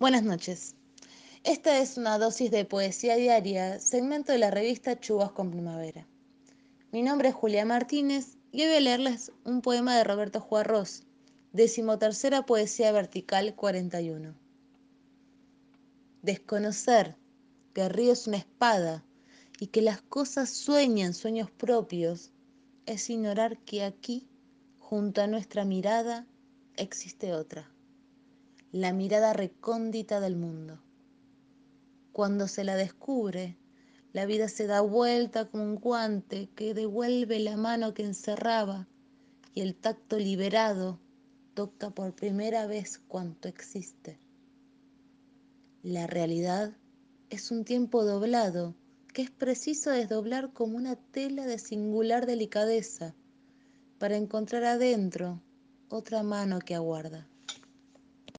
Buenas noches. Esta es una dosis de poesía diaria, segmento de la revista Chubas con Primavera. Mi nombre es Julia Martínez y hoy voy a leerles un poema de Roberto Juarros, decimotercera poesía vertical 41. Desconocer que el río es una espada y que las cosas sueñan sueños propios es ignorar que aquí, junto a nuestra mirada, existe otra la mirada recóndita del mundo. Cuando se la descubre, la vida se da vuelta como un guante que devuelve la mano que encerraba y el tacto liberado toca por primera vez cuanto existe. La realidad es un tiempo doblado que es preciso desdoblar como una tela de singular delicadeza para encontrar adentro otra mano que aguarda.